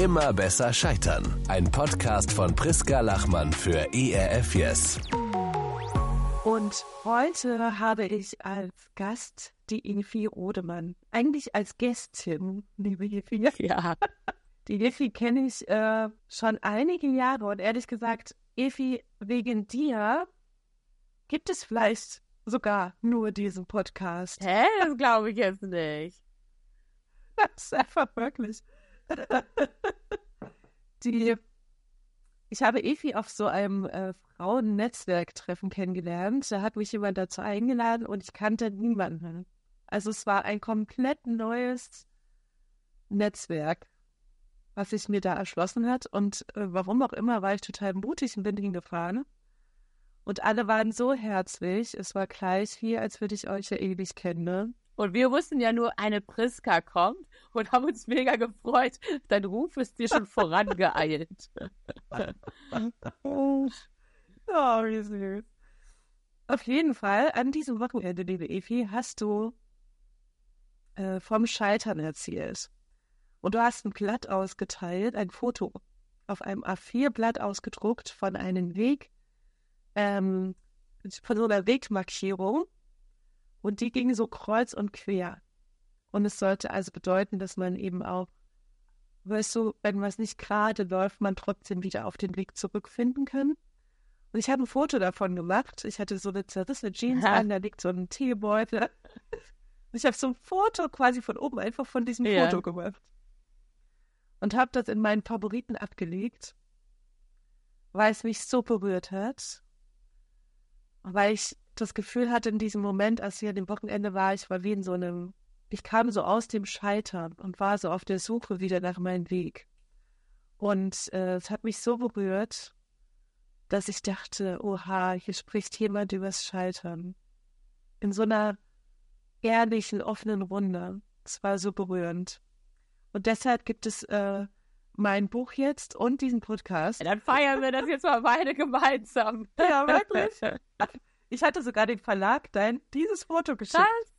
Immer besser scheitern. Ein Podcast von Priska Lachmann für ERF Yes. Und heute habe ich als Gast die Evi Rodemann. Eigentlich als Gästin, liebe Evi. Ja. Die Evi kenne ich äh, schon einige Jahre und ehrlich gesagt, Evi, wegen dir gibt es vielleicht sogar nur diesen Podcast. Hä? Das glaube ich jetzt nicht. Das ist einfach wirklich. Die, ich habe Evi auf so einem äh, Frauennetzwerktreffen kennengelernt. Da hat mich jemand dazu eingeladen und ich kannte niemanden. Also es war ein komplett neues Netzwerk, was sich mir da erschlossen hat. Und äh, warum auch immer war ich total mutig und bin hingefahren. Und alle waren so herzlich. Es war gleich wie, als würde ich euch ja ewig kennen. Und wir wussten ja nur, eine Priska kommt und haben uns mega gefreut. Dein Ruf ist dir schon vorangeeilt. oh. Auf jeden Fall, an diesem Wochenende, liebe Evi, hast du äh, vom Scheitern erzählt. Und du hast ein Blatt ausgeteilt, ein Foto auf einem A4-Blatt ausgedruckt von einem Weg, ähm, von so einer Wegmarkierung und die ging so kreuz und quer. Und es sollte also bedeuten, dass man eben auch, weißt du, wenn was nicht gerade läuft, man trotzdem wieder auf den Weg zurückfinden kann. Und ich habe ein Foto davon gemacht. Ich hatte so eine zerrissene Jeans an, da liegt so ein Teebeutel. Ich habe so ein Foto quasi von oben einfach von diesem ja. Foto gemacht. Und habe das in meinen Favoriten abgelegt, weil es mich so berührt hat. Weil ich das Gefühl hatte in diesem Moment, als ich an dem Wochenende war, ich war wie in so einem, ich kam so aus dem Scheitern und war so auf der Suche wieder nach meinem Weg. Und äh, es hat mich so berührt, dass ich dachte, oha, hier spricht jemand übers Scheitern. In so einer ehrlichen, offenen Runde. Es war so berührend. Und deshalb gibt es äh, mein Buch jetzt und diesen Podcast. Dann feiern wir das jetzt mal beide gemeinsam. Ja, wirklich. Ich hatte sogar den Verlag dein dieses Foto geschickt. Krass.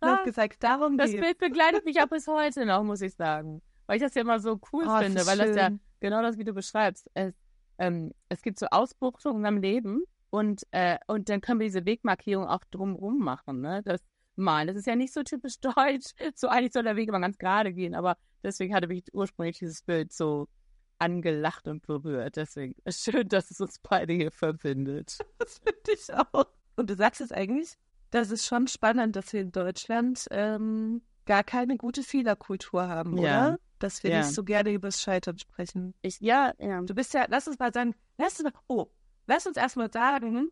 Krass. Und gesagt, darum Das Bild begleitet mich auch bis heute noch, muss ich sagen. Weil ich das ja immer so cool oh, finde, weil schön. das ja genau das, wie du beschreibst. Es, ähm, es gibt so Ausbuchtungen am Leben und, äh, und dann können wir diese Wegmarkierung auch drumrum machen. Ne? Das Malen, das ist ja nicht so typisch deutsch. So eigentlich soll der Weg immer ganz gerade gehen, aber deswegen hatte mich ursprünglich dieses Bild so angelacht und berührt. Deswegen ist schön, dass es uns beide hier verbindet. Das finde ich auch. Und du sagst es eigentlich, das ist schon spannend, dass wir in Deutschland ähm, gar keine gute Fehlerkultur haben, ja. oder? Dass wir ja. nicht so gerne übers Scheitern sprechen. Ich, ja, ja. Du bist ja, lass uns mal sagen, lass uns, oh, lass uns erstmal sagen,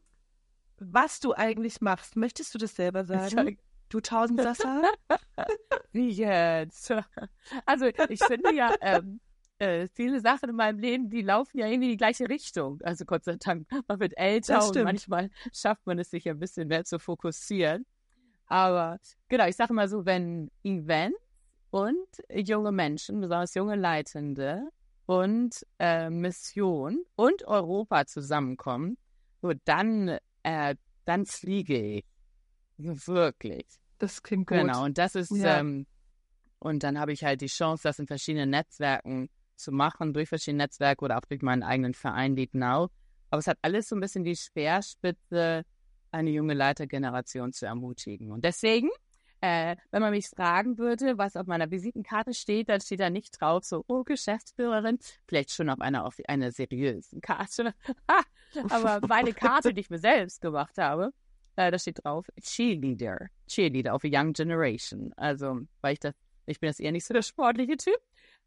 was du eigentlich machst. Möchtest du das selber sagen? Du Tausendsasser? Wie jetzt? Also ich finde ja, ähm, äh, viele Sachen in meinem Leben, die laufen ja irgendwie in die gleiche Richtung. Also Gott sei Dank, man wird älter und manchmal schafft man es sich ein bisschen mehr zu fokussieren. Aber genau, ich sage mal so, wenn Events und junge Menschen, besonders junge Leitende und äh, Mission und Europa zusammenkommen, so dann, äh, dann fliege ich. Wirklich. Das klingt gut. Genau, und das ist, ja. ähm, und dann habe ich halt die Chance, das in verschiedenen Netzwerken zu machen, durch verschiedene Netzwerke oder auch durch meinen eigenen Verein Lead Now. Aber es hat alles so ein bisschen die Speerspitze, eine junge Leitergeneration zu ermutigen. Und deswegen, äh, wenn man mich fragen würde, was auf meiner Visitenkarte steht, dann steht da nicht drauf so, oh, Geschäftsführerin, vielleicht schon auf einer, auf einer seriösen Karte. Aber meine Karte, die ich mir selbst gemacht habe, äh, da steht drauf Cheerleader. Cheerleader of a Young Generation. Also, weil ich das, ich bin jetzt eher nicht so der sportliche Typ.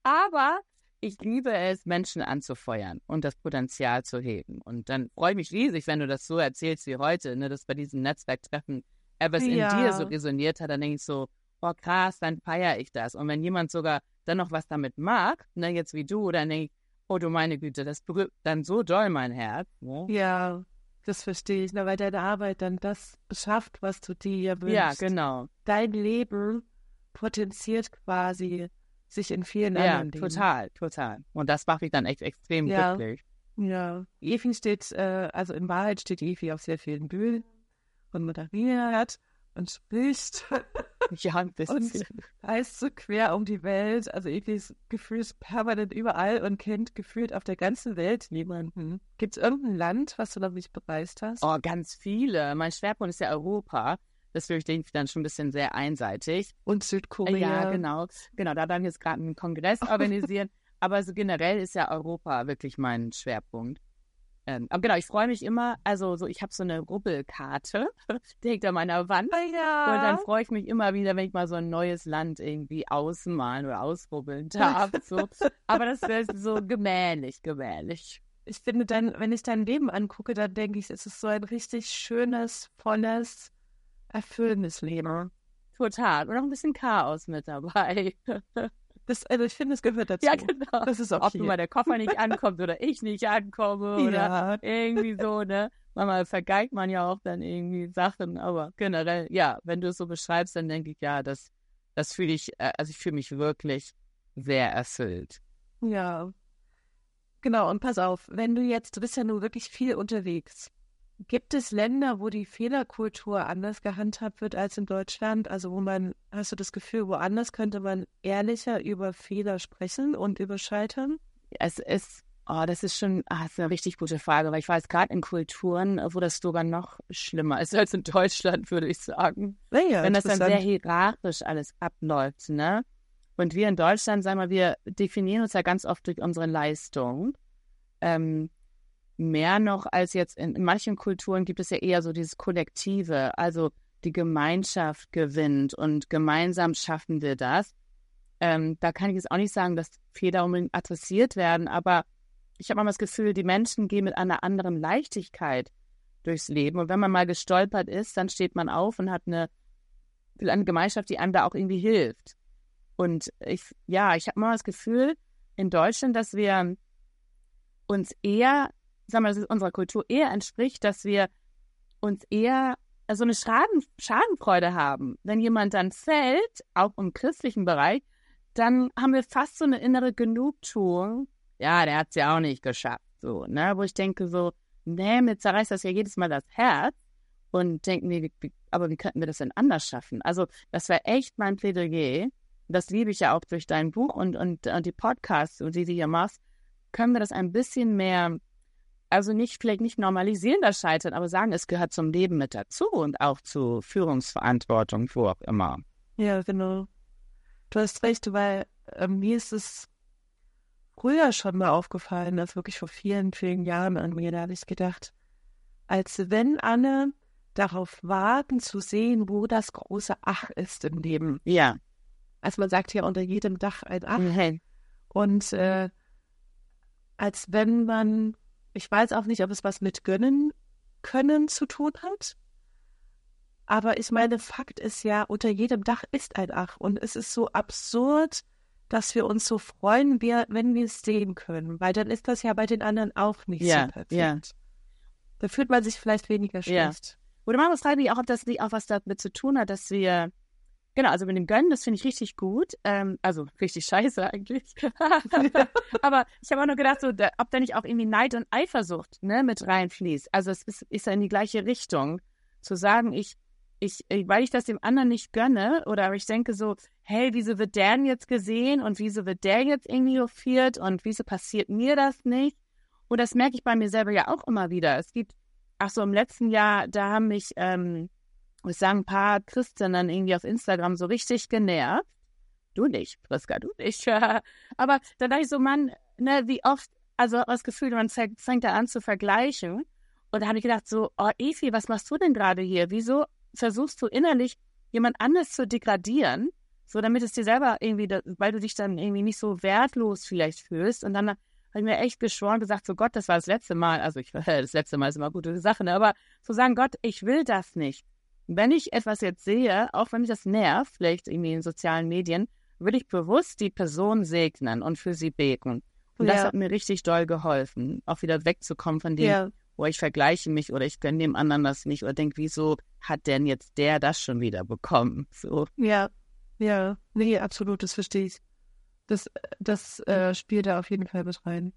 Aber ich liebe es, Menschen anzufeuern und das Potenzial zu heben. Und dann freue ich mich riesig, wenn du das so erzählst wie heute, ne, dass bei diesem Netzwerktreffen etwas ja. in dir so resoniert hat, dann denke ich so, oh krass, dann feiere ich das. Und wenn jemand sogar dann noch was damit mag, ne, jetzt wie du, dann denke ich, oh du meine Güte, das berührt dann so doll mein Herz. Ne? Ja, das verstehe ich, ne, weil deine Arbeit dann das schafft, was du dir wünschst. Ja, genau. Dein Leben potenziert quasi sich in vielen ja, anderen Dingen. Total, total. Und das macht mich dann echt extrem ja. glücklich. Ja. Evi steht, äh, also in Wahrheit steht Evi auf sehr vielen Bühnen und moderiert. und spricht. Ja, ein bisschen. Und reist so quer um die Welt. Also irgendwie ist gefühlt permanent überall und kennt gefühlt auf der ganzen Welt niemanden. Gibt es irgendein Land, was du noch nicht bereist hast? Oh, ganz viele. Mein Schwerpunkt ist ja Europa. Das denke dann schon ein bisschen sehr einseitig. Und Südkorea. Ja, genau. Genau, da dann jetzt gerade einen Kongress organisieren. Aber so generell ist ja Europa wirklich mein Schwerpunkt. Ähm, aber genau, ich freue mich immer, also so, ich habe so eine Rubbelkarte, die hängt an meiner Wand. Ja. Und dann freue ich mich immer wieder, wenn ich mal so ein neues Land irgendwie ausmalen oder ausrubbeln darf. So. Aber das wäre so gemählich, gemählich. Ich finde dann, wenn ich dein Leben angucke, dann denke ich, es ist so ein richtig schönes, volles, erfüllendes Leben. Total. Und auch ein bisschen Chaos mit dabei. Das, also ich finde, es gehört dazu. Ja, genau. Das ist Ob okay. nun mal der Koffer nicht ankommt oder ich nicht ankomme oder ja. irgendwie so, ne? Manchmal vergeigt man ja auch dann irgendwie Sachen, aber generell, ja, wenn du es so beschreibst, dann denke ich, ja, das, das fühle ich, äh, also ich fühle mich wirklich sehr erfüllt. Ja. Genau, und pass auf, wenn du jetzt, du bist ja nun wirklich viel unterwegs. Gibt es Länder, wo die Fehlerkultur anders gehandhabt wird als in Deutschland? Also wo man, hast du das Gefühl, woanders könnte man ehrlicher über Fehler sprechen und über Scheitern? Es ist, oh, das ist schon, ah, das ist eine richtig gute Frage, weil ich weiß, gerade in Kulturen, wo das sogar noch schlimmer ist als in Deutschland, würde ich sagen. Naja, wenn das dann sehr hierarchisch alles abläuft, ne? Und wir in Deutschland, sagen wir, wir definieren uns ja ganz oft durch unsere Leistung. Ähm, mehr noch als jetzt in, in manchen Kulturen gibt es ja eher so dieses Kollektive, also die Gemeinschaft gewinnt und gemeinsam schaffen wir das. Ähm, da kann ich jetzt auch nicht sagen, dass Fehler unbedingt adressiert werden, aber ich habe manchmal das Gefühl, die Menschen gehen mit einer anderen Leichtigkeit durchs Leben. Und wenn man mal gestolpert ist, dann steht man auf und hat eine, eine Gemeinschaft, die einem da auch irgendwie hilft. Und ich, ja, ich habe mal das Gefühl in Deutschland, dass wir uns eher, wir, dass es unserer Kultur eher entspricht, dass wir uns eher so eine Schaden, Schadenfreude haben. Wenn jemand dann fällt, auch im christlichen Bereich, dann haben wir fast so eine innere Genugtuung. Ja, der hat es ja auch nicht geschafft. So, ne? Wo ich denke so, nee, mir zerreißt das ja jedes Mal das Herz und denken, wie, aber wie könnten wir das denn anders schaffen? Also, das wäre echt mein Plädoyer. Das liebe ich ja auch durch dein Buch und, und, und die Podcasts, die du hier machst. Können wir das ein bisschen mehr, also nicht, vielleicht nicht normalisieren, das Scheitern, aber sagen, es gehört zum Leben mit dazu und auch zu Führungsverantwortung, wo auch immer. Ja, genau. Du hast recht, weil äh, mir ist es früher schon mal aufgefallen, das wirklich vor vielen, vielen Jahren an mir, da habe ich gedacht, als wenn alle darauf warten zu sehen, wo das große Ach ist im Leben. Ja. Also man sagt ja unter jedem Dach ein Ach. Mhm. Und äh, als wenn man, ich weiß auch nicht, ob es was mit Gönnen können zu tun hat. Aber ich meine, Fakt ist ja, unter jedem Dach ist ein Ach. Und es ist so absurd, dass wir uns so freuen, wenn wir es sehen können. Weil dann ist das ja bei den anderen auch nicht Ja, so perfekt. ja. Da fühlt man sich vielleicht weniger Ja. schlecht. Oder man muss fragen, auch, ob das nicht auch was damit zu tun hat, dass wir, genau, also mit dem Gönnen, das finde ich richtig gut. Ähm, also richtig scheiße eigentlich. Aber ich habe auch nur gedacht, so, da, ob da nicht auch irgendwie Neid und Eifersucht ne, mit reinfließt. Also es ist, ist ja in die gleiche Richtung. Zu sagen, ich, ich, ich- weil ich das dem anderen nicht gönne, oder ich denke so, hey, wieso wird der denn jetzt gesehen und wieso wird der jetzt irgendwie hofiert und wieso passiert mir das nicht? Und das merke ich bei mir selber ja auch immer wieder. Es gibt Ach so, im letzten Jahr, da haben mich, ähm, ich sagen, ein paar Christinnen irgendwie auf Instagram so richtig genervt. Du nicht, Priska, du nicht. Aber dann dachte ich so, Mann, ne, wie oft, also das Gefühl, man fängt fängt da an zu vergleichen. Und da habe ich gedacht so, oh Evi, was machst du denn gerade hier? Wieso versuchst du innerlich jemand anderes zu degradieren? So, damit es dir selber irgendwie, weil du dich dann irgendwie nicht so wertlos vielleicht fühlst. Und dann habe ich mir echt geschworen, gesagt, so Gott, das war das letzte Mal. Also ich, das letzte Mal ist immer gute Sache, ne? aber zu sagen, Gott, ich will das nicht. Wenn ich etwas jetzt sehe, auch wenn mich das nervt, vielleicht irgendwie in sozialen Medien, will ich bewusst die Person segnen und für sie beten. Und das Ja. hat mir richtig doll geholfen, auch wieder wegzukommen von dem, Ja. wo ich vergleiche mich oder ich gönne dem anderen das nicht oder denke, wieso hat denn jetzt der das schon wieder bekommen? So. Ja, ja, nee, absolut, das verstehe ich. Das, das äh, spielt da auf jeden Fall mit rein.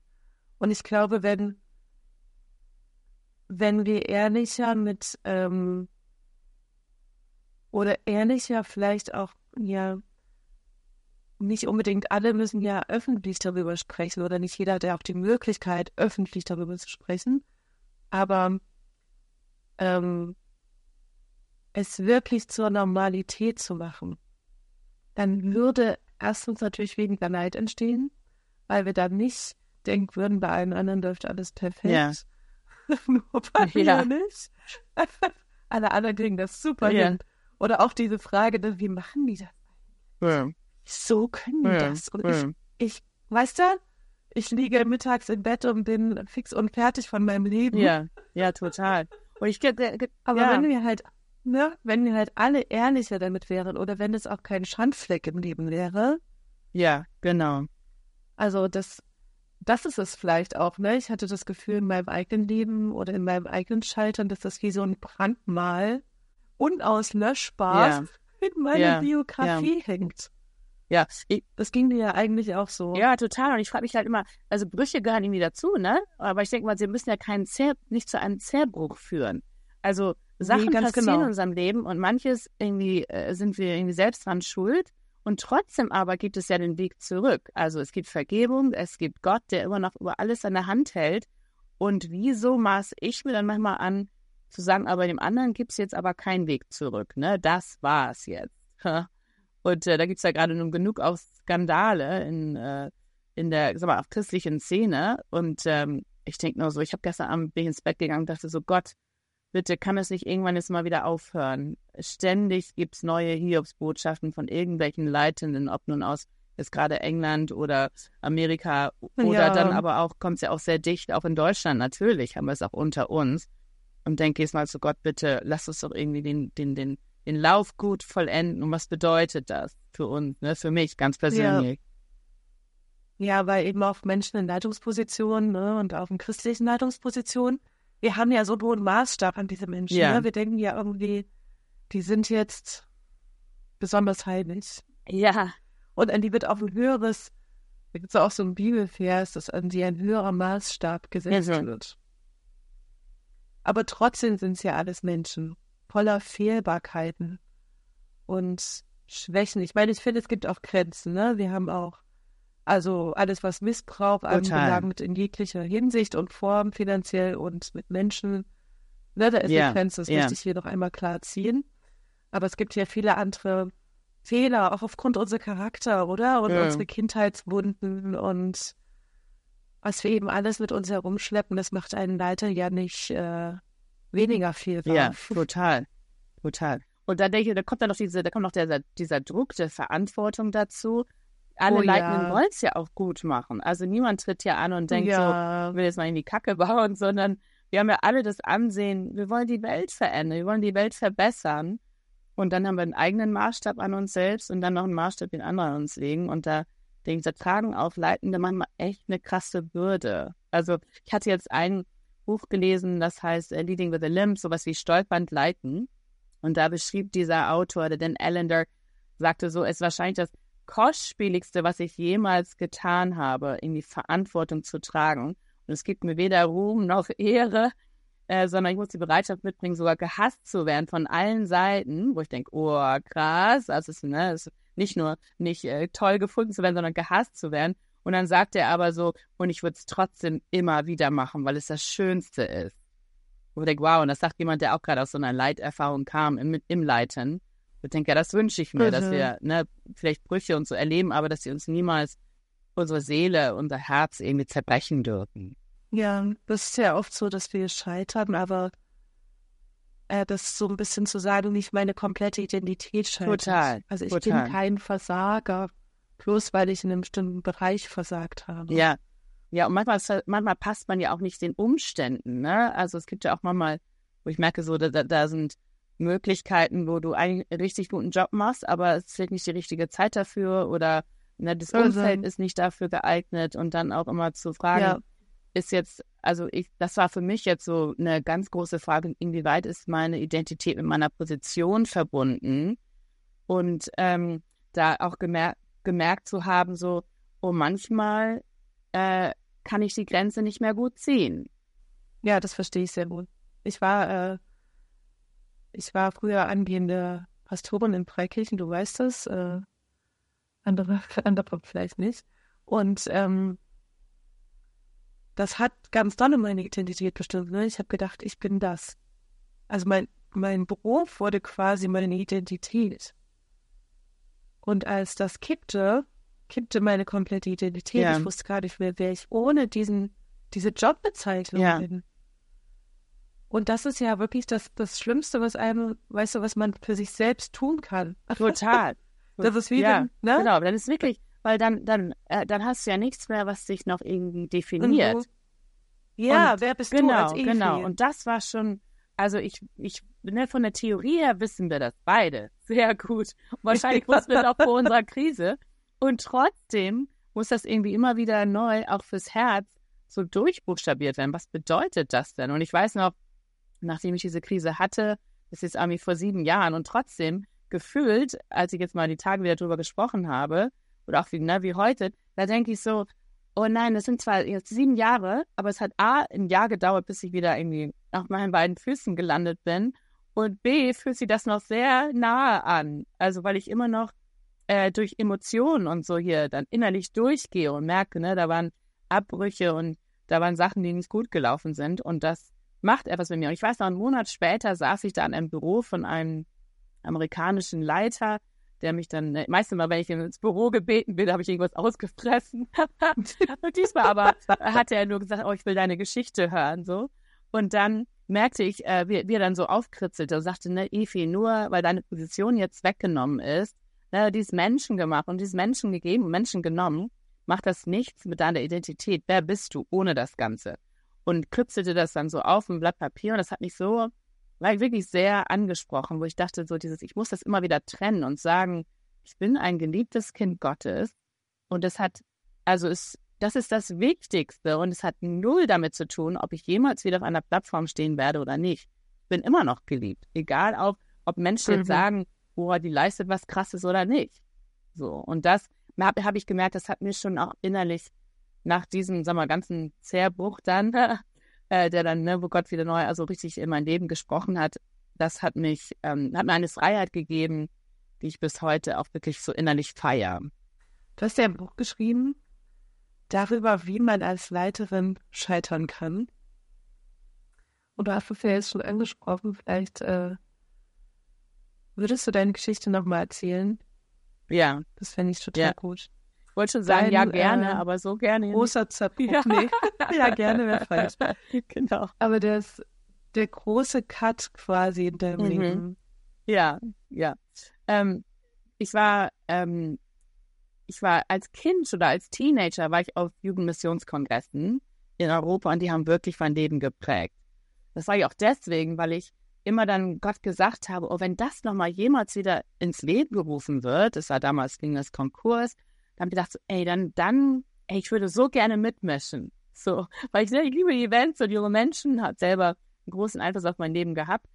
Und ich glaube, wenn, wenn wir ehrlicher mit, ähm, oder ehrlicher vielleicht auch, ja, nicht unbedingt alle müssen ja öffentlich darüber sprechen oder nicht jeder hat ja auch die Möglichkeit, öffentlich darüber zu sprechen. Aber ähm, es wirklich zur Normalität zu machen, dann würde erstens natürlich weniger Neid entstehen, weil wir dann nicht denken würden, bei allen anderen läuft alles perfekt. Ja. Nur bei Ja. mir nicht. Alle anderen kriegen das super Ja. hin. Oder auch diese Frage, ne, wie machen die das? Ja. So können die Ja. das. Und ich, Ja. ich, weißt du, ich liege mittags im Bett und bin fix und fertig von meinem Leben. Ja, ja, total. Und ich Aber ja. wenn wir halt, ne, wenn wir halt alle ehrlicher damit wären oder wenn es auch kein Schandfleck im Leben wäre, Ja, genau. also das, das ist es vielleicht auch, ne? Ich hatte das Gefühl in meinem eigenen Leben oder in meinem eigenen Scheitern, dass das wie so ein Brandmal unauslöschbar Ja. in meiner Ja, Biografie hängt. Ja, ich, Das ging dir ja eigentlich auch so. ja, total. Und ich frage mich halt immer, also Brüche gehören irgendwie dazu, ne? Aber ich denke mal, sie müssen ja keinen Zer nicht zu einem Zerbruch führen. Also Sachen ganz passieren genau. in unserem Leben und manches irgendwie äh, sind wir irgendwie selbst dran schuld. Und trotzdem aber gibt es ja den Weg zurück. Also es gibt Vergebung, es gibt Gott, der immer noch über alles in der Hand hält. Und wieso maß ich mir dann manchmal an, zu sagen, aber dem anderen gibt es jetzt aber keinen Weg zurück, ne? Das war's jetzt. Und äh, da gibt es ja gerade nun genug auch Skandale in, äh, in der, sag mal, auch christlichen Szene. Und ähm, ich denke nur so, ich habe gestern Abend bin ich ins Bett gegangen und dachte so, Gott, bitte kann es nicht irgendwann jetzt mal wieder aufhören. Ständig gibt es neue Hiobsbotschaften von irgendwelchen Leitenden, ob nun aus jetzt gerade England oder Amerika oder Ja. dann aber auch, kommt es ja auch sehr dicht, auch in Deutschland natürlich, haben wir es auch unter uns. Und denke jetzt mal zu Gott, bitte lass uns doch irgendwie den, den, den, den Lauf gut vollenden. Und was bedeutet das für uns, ne? für mich ganz persönlich? Ja, weil eben auch Menschen in Leitungspositionen ne, und auch in christlichen Leitungspositionen, wir haben ja so einen hohen Maßstab an diese Menschen. Ja. Ne? Wir denken ja irgendwie, die sind jetzt besonders heilig. Ja, Und an die wird auch ein höheres, da gibt es auch so einen Bibelvers, dass an die ein höherer Maßstab gesetzt Mhm. wird. Aber trotzdem sind es ja alles Menschen, voller Fehlbarkeiten und Schwächen. Ich meine, ich finde, es gibt auch Grenzen, ne? Wir haben auch, also alles, was Missbrauch Total. anbelangt, in jeglicher Hinsicht und Form, finanziell und mit Menschen, ne, da ist Ja, eine Grenze, das ja. möchte ich hier noch einmal klar ziehen. Aber es gibt ja viele andere Fehler, auch aufgrund unserer Charakter, oder? Und Ja. unsere Kindheitswunden und was wir eben alles mit uns herumschleppen, das macht einen Leiter ja nicht äh, weniger viel ja, total, total. Und da denke ich, da kommt dann noch diese, da kommt noch dieser, dieser Druck der Verantwortung dazu. Alle Oh ja. Leitenden wollen es ja auch gut machen. Also niemand tritt ja an und denkt so, ja, ich will jetzt mal in die Kacke bauen, sondern wir haben ja alle das Ansehen, wir wollen die Welt verändern, wir wollen die Welt verbessern. Und dann haben wir einen eigenen Maßstab an uns selbst und dann noch einen Maßstab, den andere an uns legen. Und da da tragen auch Leitende manchmal echt eine krasse Bürde. Also ich hatte jetzt ein Buch gelesen, das heißt äh, Leading with a Limp, sowas wie Stolpernd leiten. Und da beschrieb dieser Autor, der Dan Allender, sagte so, es ist wahrscheinlich das kostspieligste, was ich jemals getan habe, in die Verantwortung zu tragen. Und es gibt mir weder Ruhm noch Ehre, äh, sondern ich muss die Bereitschaft mitbringen, sogar gehasst zu werden von allen Seiten, wo ich denke, oh, krass, es ist, ne, es ist nicht nur nicht äh, toll gefunden zu werden, sondern gehasst zu werden. Und dann sagt er aber so, und ich würde es trotzdem immer wieder machen, weil es das Schönste ist. Wo ich denke, wow, und das sagt jemand, der auch gerade aus so einer Leiterfahrung kam im, im Leiten. Ich denke, ja, das wünsche ich mir, dass Mhm. wir ne, vielleicht Brüche und so erleben, aber dass sie uns niemals unsere Seele, unser Herz irgendwie zerbrechen dürfen. ja, das ist ja oft so, dass wir scheitern, aber äh, das so ein bisschen zu sagen, nicht meine komplette Identität scheitert. Total, Also ich total. bin kein Versager, bloß weil ich in einem bestimmten Bereich versagt habe. Ja. Ja, und manchmal, manchmal passt man ja auch nicht den Umständen, ne? Also es gibt ja auch manchmal, wo ich merke, so, da, da- sind Möglichkeiten, wo du einen richtig guten Job machst, aber es vielleicht nicht die richtige Zeit dafür oder ne, das Also- Umfeld ist nicht dafür geeignet und dann auch immer zu fragen, Ja. Ist jetzt, also ich, das war für mich jetzt so eine ganz große Frage, inwieweit ist meine Identität mit meiner Position verbunden? Und ähm, da auch gemer gemerkt zu haben, so, oh, manchmal äh, kann ich die Grenze nicht mehr gut ziehen. Ja, das verstehe ich sehr gut. Ich war, äh, ich war früher angehende Pastorin in Freikirchen, du weißt das, äh, andere, andere vielleicht nicht. Und ähm, das hat ganz doll meine Identität bestimmt. Ne? Ich habe gedacht, ich bin das. Also mein, mein Beruf wurde quasi meine Identität. Und als das kippte, kippte meine komplette Identität. Ja. Ich wusste gar nicht mehr, wer ich ohne diesen, diese Jobbezeichnung ja. bin. Und das ist ja wirklich das, das Schlimmste, was einem, weißt du, was man für sich selbst tun kann. Total. das ist wie, ja, wenn, ne? Genau, dann ist wirklich, weil dann, dann, äh, dann hast du ja nichts mehr, was dich noch irgendwie definiert. Mhm. Ja, und, wer bist genau, du als Evi? Genau, und das war schon, also ich, ich, ne, von der Theorie her wissen wir das beide sehr gut. wahrscheinlich wussten wir es auch vor unserer Krise. Und trotzdem muss das irgendwie immer wieder neu, auch fürs Herz, so durchbuchstabiert werden. Was bedeutet das denn? Und ich weiß noch, nachdem ich diese Krise hatte, das ist irgendwie vor sieben Jahren und trotzdem gefühlt, als ich jetzt mal die Tage wieder drüber gesprochen habe, oder auch wie, ne, wie heute, da denke ich so, oh nein, das sind zwar jetzt sieben Jahre, aber es hat A, ein Jahr gedauert, bis ich wieder irgendwie auf meinen beiden Füßen gelandet bin. Und B, fühlt sich das noch sehr nahe an. Also, weil ich immer noch äh, durch Emotionen und so hier dann innerlich durchgehe und merke, ne, da waren Abbrüche und da waren Sachen, die nicht gut gelaufen sind. Und das macht etwas mit mir. Und ich weiß noch, einen Monat später saß ich da in einem Büro von einem amerikanischen Leiter, der mich dann, äh, meistens mal, wenn ich ins Büro gebeten bin, habe ich irgendwas ausgefressen. und diesmal aber hatte er nur gesagt, oh, ich will deine Geschichte hören, so. Und dann merkte ich, äh, wie, wie er dann so aufkritzelte und sagte, ne, Efi, nur weil deine Position jetzt weggenommen ist, ne, dies Menschen gemacht und dies Menschen gegeben und Menschen genommen, macht das nichts mit deiner Identität. Wer bist du ohne das Ganze? Und kritzelte das dann so auf ein Blatt Papier und das hat mich so war wirklich sehr angesprochen, wo ich dachte, so dieses, ich muss das immer wieder trennen und sagen, ich bin ein geliebtes Kind Gottes und es hat, also es, das ist das Wichtigste und es hat null damit zu tun, ob ich jemals wieder auf einer Plattform stehen werde oder nicht. Ich bin immer noch geliebt, egal auch, ob Menschen mhm. jetzt sagen, boah, die leistet was Krasses oder nicht. So, und das habe hab ich gemerkt, das hat mir schon auch innerlich nach diesem, sag mal, ganzen Zerbruch dann äh, der dann, ne, wo Gott wieder neu, also richtig in mein Leben gesprochen hat, das hat mich, ähm, hat mir eine Freiheit gegeben, die ich bis heute auch wirklich so innerlich feiere. Du hast ja ein Buch geschrieben darüber, wie man als Leiterin scheitern kann. Und du hast es ja jetzt schon angesprochen, vielleicht äh, würdest du deine Geschichte nochmal erzählen? Ja. Das fände ich total ja. gut wollte schon sagen, Dein, ja, gerne, äh, aber so gerne. Großer Zerbruch. Ja. Nee. ja, gerne wäre falsch. Genau. Aber der ist der große Cut quasi in deinem mhm. Leben. Ja, ja. Ähm, ich war, ähm, ich war als Kind oder als Teenager war ich auf Jugendmissionskongressen in Europa und die haben wirklich mein Leben geprägt. Das war ich auch deswegen, weil ich immer dann Gott gesagt habe, oh, wenn das nochmal jemals wieder ins Leben gerufen wird, das war damals ging das Konkurs, dann habe ich gedacht, so, ey, dann, dann, ey, ich würde so gerne mitmischen. So, weil ich, ich liebe Events und junge Menschen, hat selber einen großen Einfluss auf mein Leben gehabt.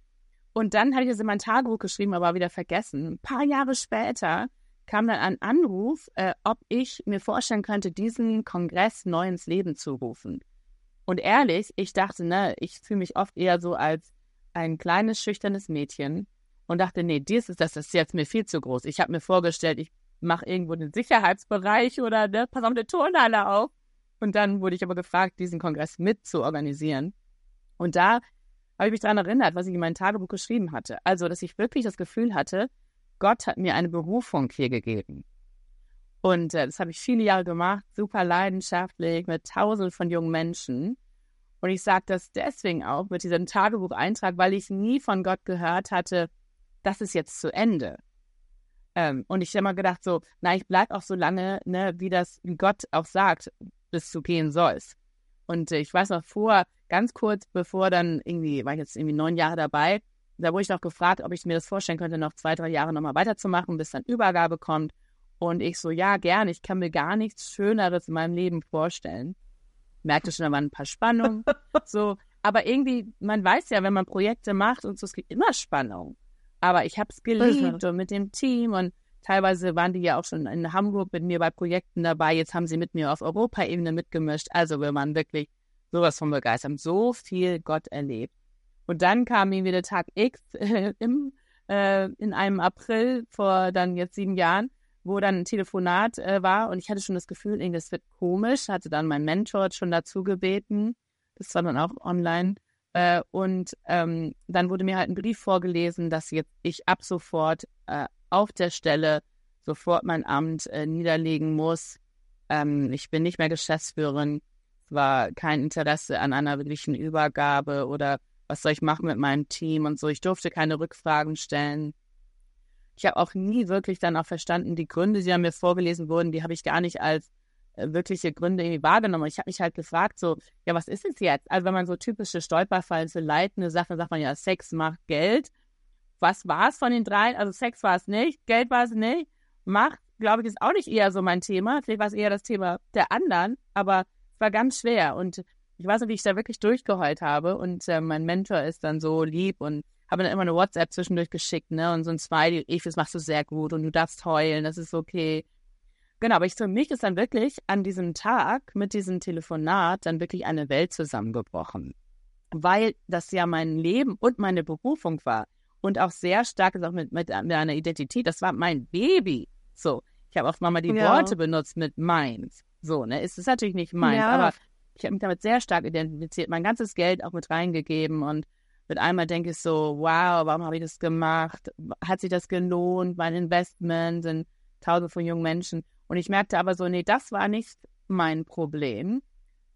Und dann hatte ich das in mein Tagebuch geschrieben, aber wieder vergessen. Ein paar Jahre später kam dann ein Anruf, äh, ob ich mir vorstellen könnte, diesen Kongress neu ins Leben zu rufen. Und ehrlich, ich dachte, ne, ich fühle mich oft eher so als ein kleines, schüchternes Mädchen und dachte, nee, dies ist, das ist jetzt mir viel zu groß. Ich habe mir vorgestellt, ich mach irgendwo den Sicherheitsbereich oder ne, pass auf eine Turnhalle auf. Und dann wurde ich aber gefragt, diesen Kongress mit zu organisieren. Und da habe ich mich daran erinnert, was ich in meinem Tagebuch geschrieben hatte. Also, dass ich wirklich das Gefühl hatte, Gott hat mir eine Berufung hier gegeben. Und äh, das habe ich viele Jahre gemacht, super leidenschaftlich, mit tausenden von jungen Menschen. Und ich sage das deswegen auch mit diesem Tagebucheintrag, weil ich nie von Gott gehört hatte, das ist jetzt zu Ende. Ähm, und ich habe immer gedacht, so, na, ich bleibe auch so lange, ne, wie das, wie Gott auch sagt, bis du gehen sollst. Und äh, ich weiß noch vor, ganz kurz bevor dann irgendwie, war ich jetzt irgendwie neun Jahre dabei, da wurde ich noch gefragt, ob ich mir das vorstellen könnte, noch zwei, drei Jahre nochmal weiterzumachen, bis dann Übergabe kommt. Und ich so, ja, gerne, ich kann mir gar nichts Schöneres in meinem Leben vorstellen. Merkte schon, da waren ein paar Spannungen. so, aber irgendwie, man weiß ja, wenn man Projekte macht und so, es gibt immer Spannung. Aber ich habe es geliebt und mit dem Team und teilweise waren die ja auch schon in Hamburg mit mir bei Projekten dabei. Jetzt haben sie mit mir auf Europaebene mitgemischt. Also wir waren wirklich sowas von begeistert, so viel Gott erlebt. Und dann kam irgendwie der Tag X äh, im äh, in einem April vor dann jetzt sieben Jahren, wo dann ein Telefonat äh, war und ich hatte schon das Gefühl, irgendwie, das wird komisch, hatte dann mein Mentor schon dazu gebeten. Das war dann auch online. Äh, und ähm, dann wurde mir halt ein Brief vorgelesen, dass jetzt ich ab sofort äh, auf der Stelle sofort mein Amt äh, niederlegen muss. Ähm, ich bin nicht mehr Geschäftsführerin. Es war kein Interesse an einer wirklichen Übergabe oder was soll ich machen mit meinem Team und so. Ich durfte keine Rückfragen stellen. Ich habe auch nie wirklich dann auch verstanden, die Gründe, die mir vorgelesen wurden, die habe ich gar nicht als wirkliche Gründe irgendwie wahrgenommen. Ich habe mich halt gefragt, so, ja, was ist es jetzt? Also wenn man so typische Stolperfallen so leitende Sachen, sagt man ja, Sex macht Geld. Was war es von den dreien? Also Sex war es nicht, Geld war es nicht, Macht, glaube ich, ist auch nicht eher so mein Thema. Vielleicht war es eher das Thema der anderen, aber es war ganz schwer und ich weiß nicht, wie ich da wirklich durchgeheult habe und äh, mein Mentor ist dann so lieb und habe dann immer eine WhatsApp zwischendurch geschickt, ne, und so ein Smiley, Eve, das machst du sehr gut und du darfst heulen, das ist okay. Genau, aber ich, für mich ist dann wirklich an diesem Tag mit diesem Telefonat dann wirklich eine Welt zusammengebrochen, weil das ja mein Leben und meine Berufung war und auch sehr stark ist auch mit, mit, mit einer Identität. Das war mein Baby. So, ich habe auch mal die ja. Worte benutzt mit meins. So, ne, es ist natürlich nicht meins, ja. aber ich habe mich damit sehr stark identifiziert, mein ganzes Geld auch mit reingegeben und mit einmal denke ich so, wow, warum habe ich das gemacht? Hat sich das gelohnt? Mein Investment sind tausende von jungen Menschen. Und ich merkte aber so, nee, das war nicht mein Problem,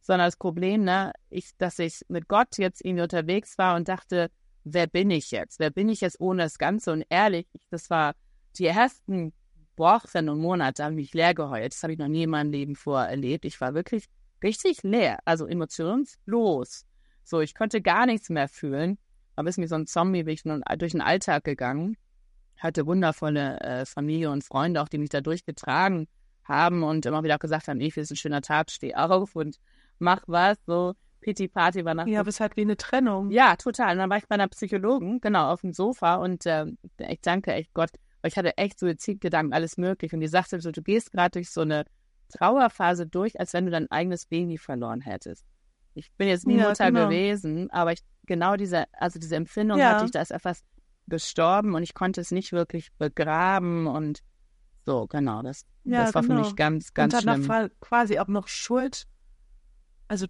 sondern das Problem, ne, ich, dass ich mit Gott jetzt irgendwie unterwegs war und dachte, wer bin ich jetzt? Wer bin ich jetzt ohne das Ganze? Und ehrlich, das war die ersten Wochen und Monate, habe ich mich leer geheult. Das habe ich noch nie in meinem Leben vorher erlebt. Ich war wirklich richtig leer, also emotionslos. So, ich konnte gar nichts mehr fühlen. Aber ist wie so ein Zombie durch den Alltag gegangen. Hatte wundervolle äh, Familie und Freunde, auch die mich da durchgetragen haben und immer wieder auch gesagt haben, ich ist ein schöner Tag, steh auf und mach was. So, Pity Party war nach. Ja, aber es halt wie eine Trennung. Ja, total. Und dann war ich bei einer Psychologin, genau, auf dem Sofa und äh, ich danke echt Gott, weil ich hatte echt Suizidgedanken, alles möglich. Und die sagte so, du gehst gerade durch so eine Trauerphase durch, als wenn du dein eigenes Baby verloren hättest. Ich bin jetzt nie ja, Mutter genau. gewesen, aber ich, genau diese, also diese Empfindung ja. hatte ich, da ist etwas gestorben und ich konnte es nicht wirklich begraben und so, genau, das, ja, das war genau. für mich ganz, ganz und schlimm. War quasi auch noch Schuld, also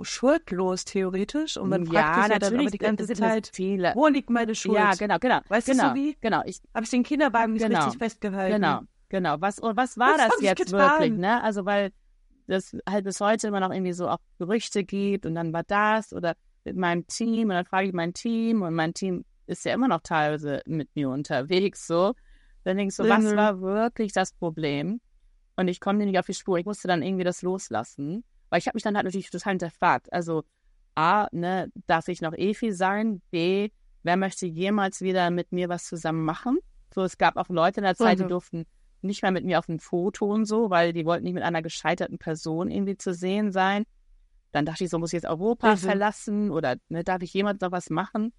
schuldlos theoretisch und man ja, fragt sich ja dann aber die ganze Zeit, viele. wo liegt meine Schuld? Ja, genau, genau. Weißt genau, du wie? Genau, ich habe ich den Kinderwagen nicht genau, richtig festgehalten. Genau, genau. Was und was war was das jetzt wirklich, ne? Also weil das halt bis heute immer noch irgendwie so auch Gerüchte gibt und dann war das oder mit meinem Team und dann frage ich mein Team und mein Team ist ja immer noch teilweise mit mir unterwegs so. Dann denkst du, mhm. was war wirklich das Problem? Und ich komme dir nicht auf die Spur. Ich musste dann irgendwie das loslassen. Weil ich habe mich dann halt natürlich total hinterfragt. Also A, ne, darf ich noch Efi sein? B, wer möchte jemals wieder mit mir was zusammen machen? So, es gab auch Leute in der Zeit, mhm. die durften nicht mehr mit mir auf ein Foto und so, weil die wollten nicht mit einer gescheiterten Person irgendwie zu sehen sein. Dann dachte ich so, muss ich jetzt Europa mhm. verlassen oder ne, darf ich jemals noch was machen?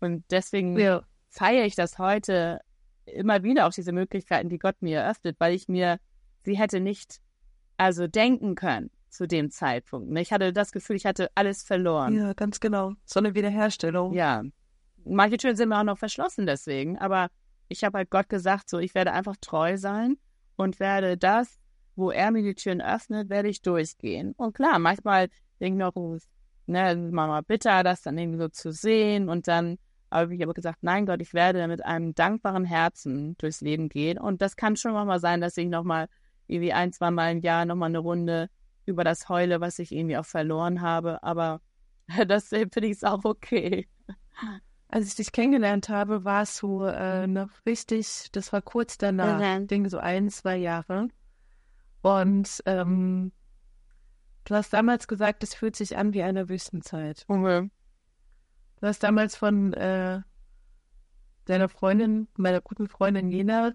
Und deswegen ja. feiere ich das heute immer wieder auch diese Möglichkeiten, die Gott mir eröffnet, weil ich mir sie hätte nicht also denken können zu dem Zeitpunkt. Ich hatte das Gefühl, ich hatte alles verloren. Ja, ganz genau. So eine Wiederherstellung. Ja. Manche Türen sind mir auch noch verschlossen deswegen, aber ich habe halt Gott gesagt, so, ich werde einfach treu sein und werde das, wo er mir die Türen öffnet, werde ich durchgehen. Und klar, manchmal denke ich noch, ne, Mama bitter, das dann irgendwie so zu sehen und dann habe ich aber gesagt, nein Gott, ich werde mit einem dankbaren Herzen durchs Leben gehen und das kann schon mal sein, dass ich nochmal irgendwie ein, zwei Mal im Jahr nochmal eine Runde über das Heule, was ich irgendwie auch verloren habe. Aber das finde ich auch okay. Als ich dich kennengelernt habe, warst du äh, noch richtig, das war kurz danach, mhm. denke so ein, zwei Jahre. Und ähm, du hast damals gesagt, es fühlt sich an wie eine Wüstenzeit. Okay. Du hast damals von äh, deiner Freundin, meiner guten Freundin Jena,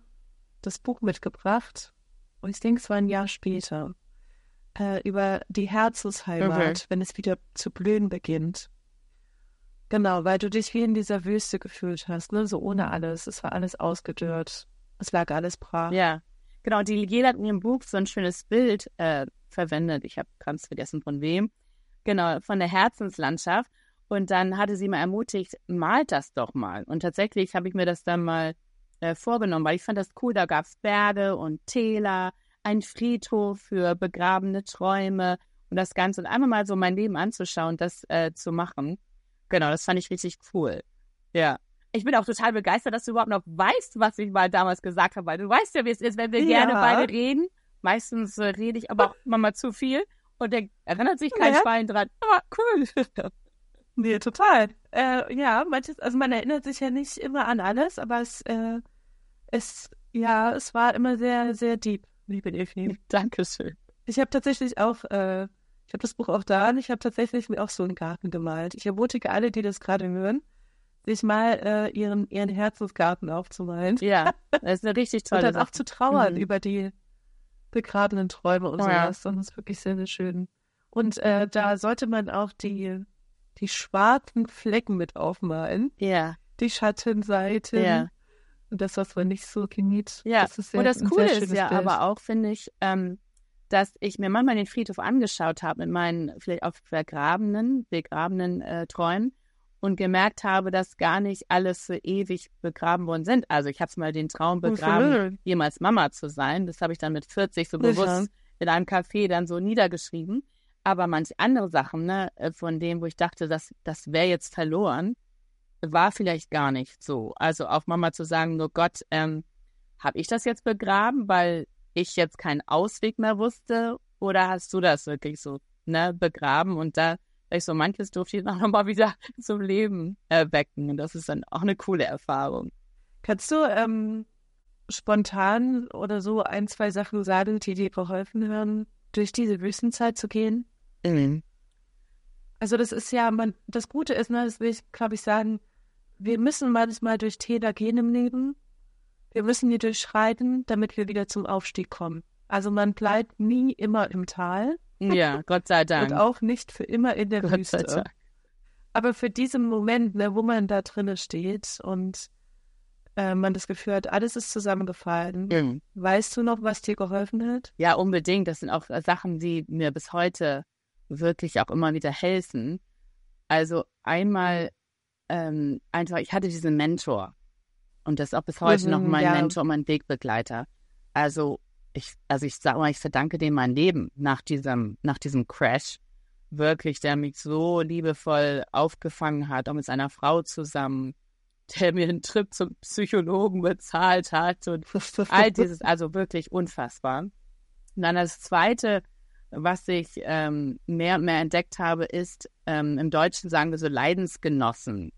das Buch mitgebracht. Und ich denke, es war ein Jahr später äh, über die Herzensheimat, okay. wenn es wieder zu blühen beginnt. Genau, weil du dich wie in dieser Wüste gefühlt hast, ne? so ohne alles. Es war alles ausgedörrt. Es lag alles brach. Ja, genau. Die Ligier hat in ihrem Buch so ein schönes Bild äh, verwendet. Ich habe ganz vergessen von wem. Genau, von der Herzenslandschaft. Und dann hatte sie mal ermutigt, malt das doch mal. Und tatsächlich habe ich mir das dann mal äh, vorgenommen, weil ich fand das cool. Da gab es Berge und Täler, ein Friedhof für begrabene Träume und das Ganze. Und einmal mal so mein Leben anzuschauen, das äh, zu machen. Genau, das fand ich richtig cool. Ja. Ich bin auch total begeistert, dass du überhaupt noch weißt, was ich mal damals gesagt habe, weil du weißt ja, wie es ist, wenn wir ja. gerne beide reden. Meistens äh, rede ich aber auch immer mal zu viel und da erinnert sich kein ja. Schwein dran. Aber cool. nee, total. Äh, ja, manches, also man erinnert sich ja nicht immer an alles, aber es, äh, es, ja, es war immer sehr, sehr deep, liebe Evnie. Dankeschön. Ich habe tatsächlich auch, äh, ich habe das Buch auch da und ich habe tatsächlich mir auch so einen Garten gemalt. Ich ermutige alle, die das gerade hören, sich mal äh, ihren, ihren Herzensgarten aufzumalen. Ja, das ist eine richtig tolle Und dann auch zu trauern mhm. über die begrabenen Träume und oh, sowas. Ja. Das ist wirklich sehr, sehr schön. Und äh, da sollte man auch die, die schwarzen Flecken mit aufmalen. Ja. Die Schattenseiten. Ja. Und das, was man nicht so genießt. Ja, das ist sehr, und das Coole ist ja Bild. aber auch, finde ich, ähm, dass ich mir manchmal den Friedhof angeschaut habe mit meinen vielleicht auch vergrabenen, begrabenen äh, Träumen und gemerkt habe, dass gar nicht alles so ewig begraben worden sind. Also ich habe mal den Traum begraben, jemals Mama zu sein. Das habe ich dann mit 40 so bewusst in einem Café dann so niedergeschrieben. Aber manche andere Sachen, ne, äh, von denen, wo ich dachte, das, das wäre jetzt verloren, war vielleicht gar nicht so. Also auf Mama zu sagen, nur Gott, ähm, habe ich das jetzt begraben, weil ich jetzt keinen Ausweg mehr wusste? Oder hast du das wirklich so ne, begraben? Und da ich so manches durfte ich dann nochmal wieder zum Leben erwecken. Und das ist dann auch eine coole Erfahrung. Kannst du ähm, spontan oder so ein, zwei Sachen sagen, die dir geholfen haben, durch diese Wüstenzeit zu gehen? Mhm. Also das ist ja, man, das Gute ist, ne, das will ich, glaube ich, sagen, wir müssen manchmal durch Täler gehen im Leben. Wir müssen die durchschreiten, damit wir wieder zum Aufstieg kommen. Also man bleibt nie immer im Tal. Ja, Gott sei Dank. Und auch nicht für immer in der Gott Wüste. Sei Dank. Aber für diesen Moment, ne, wo man da drinnen steht und äh, man das Gefühl hat, alles ist zusammengefallen. Mhm. Weißt du noch, was dir geholfen hat? Ja, unbedingt. Das sind auch Sachen, die mir bis heute wirklich auch immer wieder helfen. Also einmal ähm, einfach, ich hatte diesen Mentor und das ist auch bis heute mhm, noch mein ja. Mentor, mein Wegbegleiter. Also ich, also ich sage mal, ich verdanke dem mein Leben nach diesem, nach diesem Crash. Wirklich, der mich so liebevoll aufgefangen hat, auch mit seiner Frau zusammen, der mir einen Trip zum Psychologen bezahlt hat und all dieses, also wirklich unfassbar. Und dann das Zweite, was ich ähm, mehr und mehr entdeckt habe, ist, ähm, im Deutschen sagen wir so Leidensgenossen.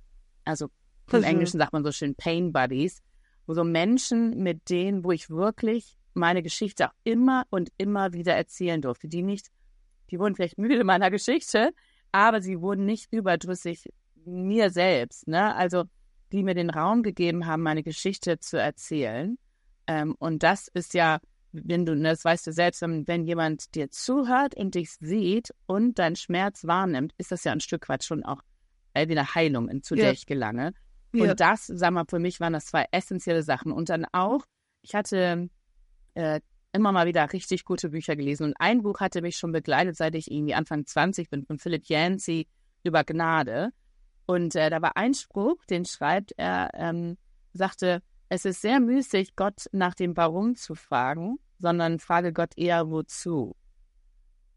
Also im mhm. Englischen sagt man so schön Pain Buddies, wo so Menschen, mit denen, wo ich wirklich meine Geschichte auch immer und immer wieder erzählen durfte. Die nicht, die wurden vielleicht müde meiner Geschichte, aber sie wurden nicht überdrüssig mir selbst, ne? Also die mir den Raum gegeben haben, meine Geschichte zu erzählen. Ähm, und das ist ja, wenn du, das weißt du selbst, wenn jemand dir zuhört und dich sieht und deinen Schmerz wahrnimmt, ist das ja ein Stück weit schon auch wieder Heilung, zu ja. der ich gelange. Ja. Und das, sag mal, für mich waren das zwei essentielle Sachen. Und dann auch, ich hatte äh, immer mal wieder richtig gute Bücher gelesen. Und ein Buch hatte mich schon begleitet, seit ich irgendwie Anfang 20 bin, von Philip Yancey über Gnade. Und äh, da war ein Spruch, den schreibt er, ähm, sagte, es ist sehr müßig, Gott nach dem Warum zu fragen, sondern frage Gott eher wozu.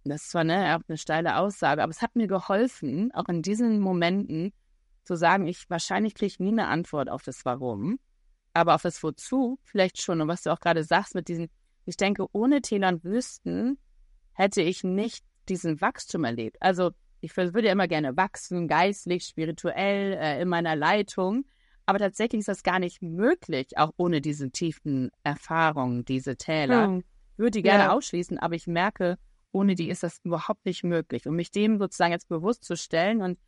Das ist zwar ne, auch eine steile Aussage, aber es hat mir geholfen, auch in diesen Momenten zu sagen, ich wahrscheinlich kriege nie eine Antwort auf das Warum, aber auf das Wozu vielleicht schon. Und was du auch gerade sagst mit diesen, ich denke, ohne Täler und Wüsten hätte ich nicht diesen Wachstum erlebt. Also ich würde immer gerne wachsen, geistlich, spirituell, äh, in meiner Leitung. Aber tatsächlich ist das gar nicht möglich, auch ohne diese tiefen Erfahrungen, diese Täler. Hm. Ich würde die gerne ja. ausschließen, aber ich merke, ohne die ist das überhaupt nicht möglich. Und mich dem sozusagen jetzt bewusst zu stellen und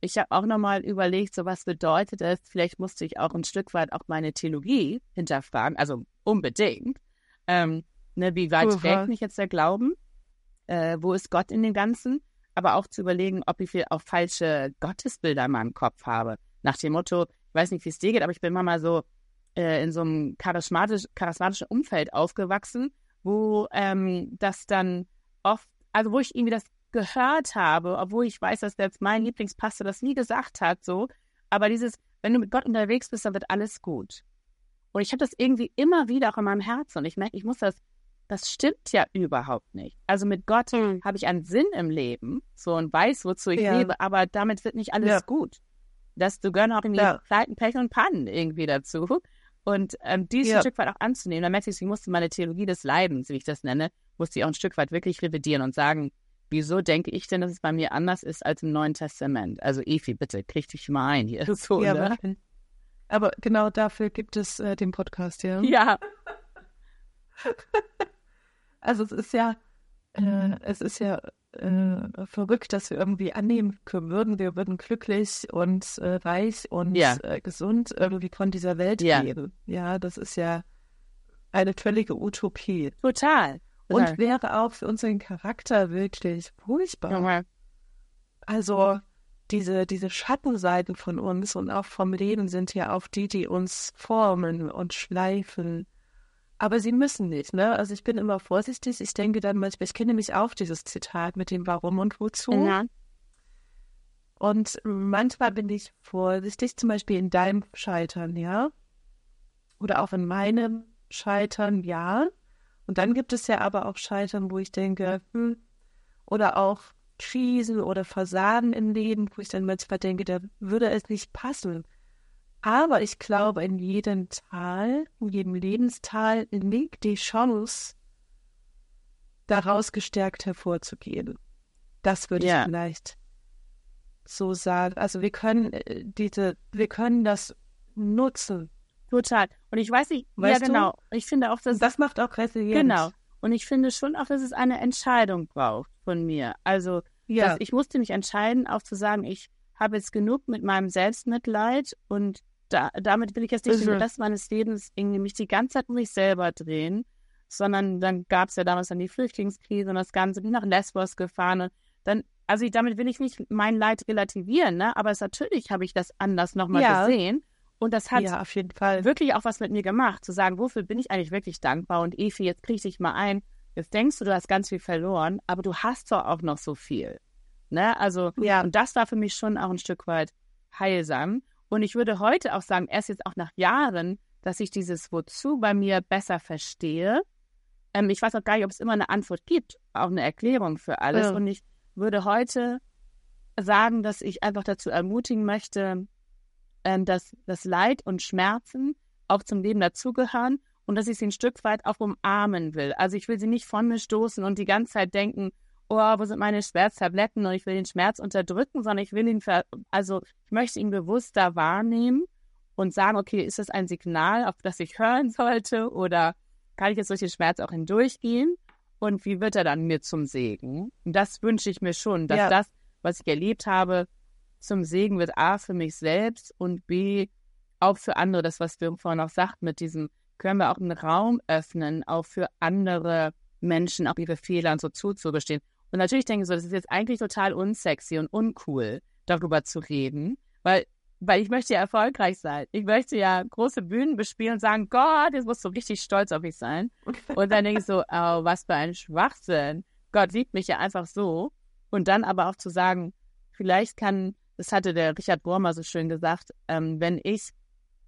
ich habe auch nochmal überlegt, so was bedeutet es. Vielleicht musste ich auch ein Stück weit auch meine Theologie hinterfragen, also unbedingt. Ähm, ne, wie weit trägt mich jetzt der Glauben? Äh, wo ist Gott in dem Ganzen? Aber auch zu überlegen, ob ich auch falsche Gottesbilder in meinem Kopf habe. Nach dem Motto, ich weiß nicht, wie es dir geht, aber ich bin mal so äh, in so einem charismatisch, charismatischen Umfeld aufgewachsen, wo ähm, das dann oft, also wo ich irgendwie das gehört habe, obwohl ich weiß, dass jetzt mein Lieblingspastor das nie gesagt hat, so. Aber dieses, wenn du mit Gott unterwegs bist, dann wird alles gut. Und ich habe das irgendwie immer wieder auch in meinem Herzen. Und ich merke, ich muss das, das stimmt ja überhaupt nicht. Also mit Gott Mhm. habe ich einen Sinn im Leben, so und weiß, wozu ich Ja. lebe, aber damit wird nicht alles Ja. gut. Das du gehören auch irgendwie Ja. Pleiten, Pech und Pannen irgendwie dazu. Und ähm, dies Ja. ein Stück weit auch anzunehmen. Da merkst du, ich musste meine Theologie des Leidens, wie ich das nenne, musste ich auch ein Stück weit wirklich revidieren und sagen, wieso denke ich denn, dass es bei mir anders ist als im Neuen Testament? Also Efi, bitte, krieg dich mal ein hier. So, ja, ne? aber, aber genau dafür gibt es äh, den Podcast, ja. Ja, Also es ist ja, äh, es ist ja äh, verrückt, dass wir irgendwie annehmen können würden, wir würden glücklich und äh, reich und Ja. äh, gesund irgendwie von dieser Welt Ja. leben. Ja, das ist ja eine völlige Utopie. total. Und wäre auch für unseren Charakter wirklich furchtbar. Total. Also diese, diese Schattenseiten von uns und auch vom Leben sind ja auch die, die uns formen und schleifen. Aber sie müssen nicht, ne? Also ich bin immer vorsichtig. Ich denke dann manchmal, ich kenne nämlich auch dieses Zitat mit dem Warum und Wozu. Ja. Und manchmal bin ich vorsichtig, zum Beispiel in deinem Scheitern, ja. Oder auch in meinem Scheitern, ja. Und dann gibt es ja aber auch Scheitern, wo ich denke, hm, oder auch Krisen oder Versagen im Leben, wo ich dann manchmal denke, da würde es nicht passen. Aber ich glaube, in jedem Tal, in jedem Lebenstal liegt die Chance, daraus gestärkt hervorzugehen. Das würde Ja. ich vielleicht so sagen. Also wir können äh, diese, wir können das nutzen. Total. Und ich weiß nicht, Weißt ja du? genau. Ich finde auch, dass das macht auch resilient. Genau. Und ich finde schon auch, dass es eine Entscheidung braucht von mir. Also, Ja. ich musste mich entscheiden, auch zu sagen, ich habe jetzt genug mit meinem Selbstmitleid und da, damit will ich jetzt nicht den. Rest meines Lebens irgendwie mich die ganze Zeit um mich selber drehen, sondern dann gab es ja damals dann die Flüchtlingskrise und das Ganze, bin nach Lesbos gefahren und dann, also ich, damit will ich nicht mein Leid relativieren, ne? aber es, natürlich habe ich das anders nochmal Ja. gesehen und das hat ja, auf jeden Fall. wirklich auch was mit mir gemacht, zu sagen, wofür bin ich eigentlich wirklich dankbar? Und Efi, jetzt krieg ich dich mal ein. Jetzt denkst du, du hast ganz viel verloren, aber du hast doch auch noch so viel. Ne? Also, Ja. und das war für mich schon auch ein Stück weit heilsam. Und ich würde heute auch sagen, erst jetzt auch nach Jahren, dass ich dieses Wozu bei mir besser verstehe. Ähm, ich weiß auch gar nicht, ob es immer eine Antwort gibt, auch eine Erklärung für alles. Ja. Und ich würde heute sagen, dass ich einfach dazu ermutigen möchte, ähm, dass das Leid und Schmerzen auch zum Leben dazugehören und dass ich sie ein Stück weit auch umarmen will. Also ich will sie nicht von mir stoßen und die ganze Zeit denken, oh, wo sind meine Schmerztabletten und ich will den Schmerz unterdrücken, sondern ich will ihn, ver also ich möchte ihn bewusster wahrnehmen und sagen, okay, ist das ein Signal, auf das ich hören sollte oder kann ich jetzt durch den Schmerz auch hindurchgehen und wie wird er dann mir zum Segen? Und das wünsche ich mir schon, dass Ja. das, was ich erlebt habe, zum Segen wird A für mich selbst und B auch für andere. Das, was wir vorhin auch sagten, mit diesem können wir auch einen Raum öffnen, auch für andere Menschen, auch ihre Fehler und so zuzugestehen. Und natürlich denke ich so, das ist jetzt eigentlich total unsexy und uncool, darüber zu reden, weil, weil ich möchte ja erfolgreich sein. Ich möchte ja große Bühnen bespielen und sagen, Gott, jetzt musst du richtig stolz auf mich sein. Und dann denke ich so, oh, was für ein Schwachsinn. Gott liebt mich ja einfach so. Und dann aber auch zu sagen, vielleicht kann, das hatte der Richard Bormer so schön gesagt, ähm, wenn ich